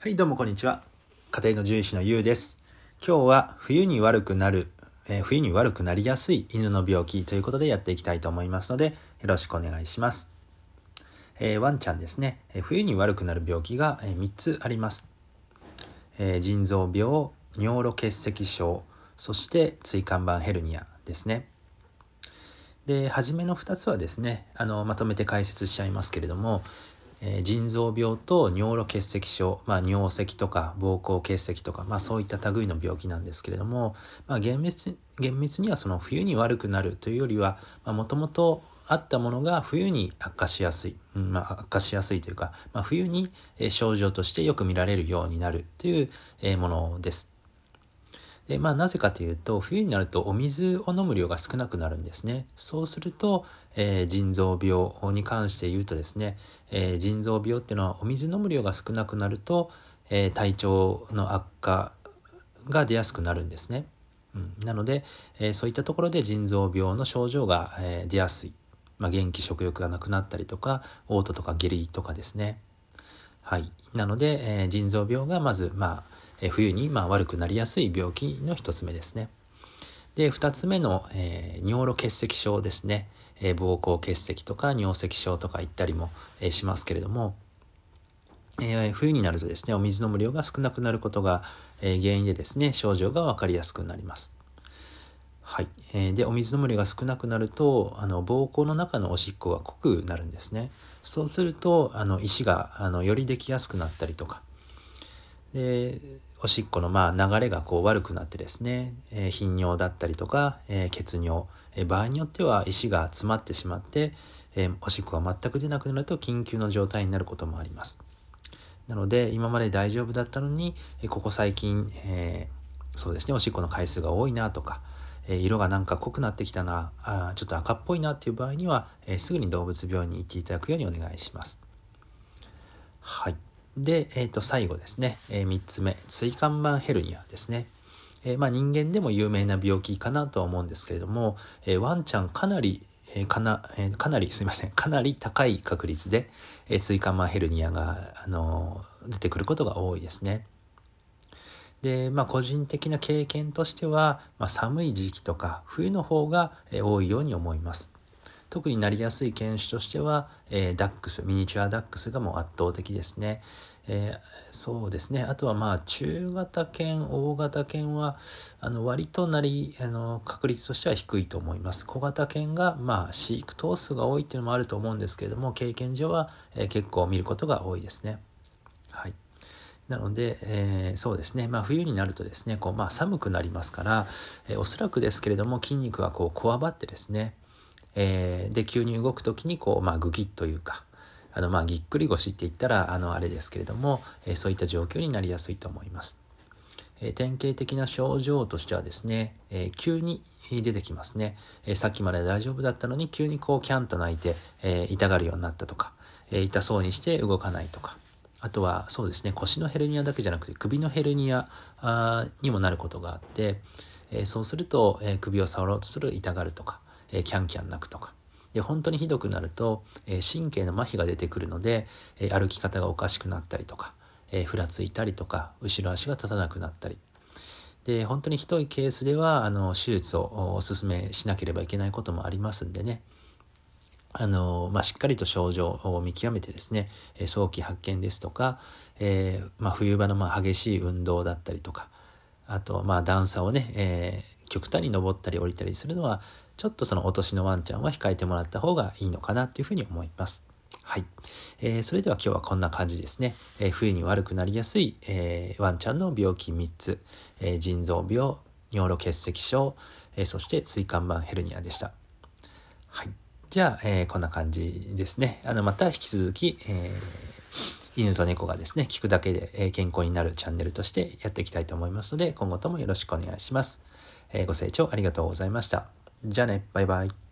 はい、どうもこんにちは。家庭の獣医師のゆうです。今日は冬に悪くなる、えー冬に悪くなりやすい犬の病気ということでやっていきたいと思いますので、よろしくお願いします。えーワンちゃんですね、えー冬に悪くなる病気が、え3つあります。え腎臓病、尿路結石症、そして椎間板ヘルニアですね。で、初めの2つはですね、あの、まとめて解説しちゃいますけれども、えー腎臓病と尿路結石症、まあ、尿石とか膀胱結石とか、まあ、そういった類の病気なんですけれども、まあ、厳密厳密にはその冬に悪くなるというよりはもともとあったものが冬に悪化しやすい、うんまあ、悪化しやすいというか、まあ、冬に症状としてよく見られるようになるというものです。で、まあ、なぜかというと、冬になるとお水を飲む量が少なくなるんですね。そうすると、えー腎臓病に関して言うとですね、えー腎臓病っていうのはお水飲む量が少なくなると、えー体調の悪化が出やすくなるんですね。うん、なので、えそういったところで腎臓病の症状が、え出やすい。まあ、元気食欲がなくなったりとか、嘔吐とか下痢とかですね。はい。なので、え腎臓病がまず、まあ、え冬に、まあ、悪くなりやすい病気の一つ目ですね。で、二つ目の、えー尿路結石症ですね。えー膀胱結石とか尿石症とか言ったりも、えーしますけれども、え冬になるとですね、お水の無量が少なくなることが、え原因でですね、症状がわかりやすくなります。はい。えーで、お水の無量が少なくなると、あの、膀胱の中のおしっこが濃くなるんですね。そうすると、あの、石が、あの、よりできやすくなったりとか、で、おしっこのまあ流れがこう悪くなってですね、えー頻尿だったりとか、えー血尿、えー場合によっては石が詰まってしまって、えーおしっこが全く出なくなると緊急の状態になることもあります。なので今まで大丈夫だったのに、えーここ最近、えーそうですね、おしっこの回数が多いなとか、えー色がなんか濃くなってきたな、あちょっと赤っぽいなっていう場合には、えーすぐに動物病院に行っていただくようにお願いします。はい。で、えっ、と、最後ですね。え3つ目。椎間板ヘルニアですね。えーまあ人間でも有名な病気かなとは思うんですけれども、えーワンちゃんかなり、えかな、えかなり、すいません。かなり高い確率で、え椎間板ヘルニアが、あの出てくることが多いですね。で、まあ個人的な経験としては、まあ寒い時期とか冬の方がえ多いように思います。特になりやすい犬種としては、えーダックス、ミニチュアダックスがもう圧倒的ですね。えーそうですね。あとはまあ中型犬、大型犬は、あの割となり、あの確率としては低いと思います。小型犬がまあ飼育頭数が多いっていうのもあると思うんですけれども、経験上は、えー結構見ることが多いですね。はい。なので、えーそうですね、まあ、冬になるとですねこう、まあ、寒くなりますから、えーおそらくですけれども筋肉がこうこわばってですね、えーで急に動く時にこう、まあ、グギッというかあの、まあ、ぎっくり腰って言ったらあのあれですけれども、えーそういった状況になりやすいと思います。えー典型的な症状としてはですね、えー急に出てきますね、えさっきまで大丈夫だったのに急にこうキャンと泣いて、え痛がるようになったとか、え痛そうにして動かないとか、あとはそうですね、腰のヘルニアだけじゃなくて首のヘルニアにもなることがあって、えそうすると、え首を触ろうとする痛がるとか、えーキャンキャン泣くとか。で本当にひどくなると、えー神経の麻痺が出てくるので、えー歩き方がおかしくなったりとか、えふらついたりとか後ろ足が立たなくなったりで本当にひどいケースではあの手術をおお勧めしなければいけないこともありますんでねあの、まあ、しっかりと症状を見極めてですね、え早期発見ですとか、えーまあ、冬場のまあ激しい運動だったりとか、あと、まあ、段差をね、えー極端に登ったり降りたりするのは、ちょっとそのお年のワンちゃんは控えてもらった方がいいのかなというふうに思います。はい。えーそれでは今日はこんな感じですね。えー冬に悪くなりやすい、えーワンちゃんの病気3つ、え腎臓病、尿路結石症、えそして椎間板ヘルニアでした。はい。じゃあ、えこんな感じですね。あの、また引き続き、え犬と猫がですね、聞くだけで健康になるチャンネルとしてやっていきたいと思いますので、今後ともよろしくお願いします。ご清聴ありがとうございました。じゃあね、バイバイ。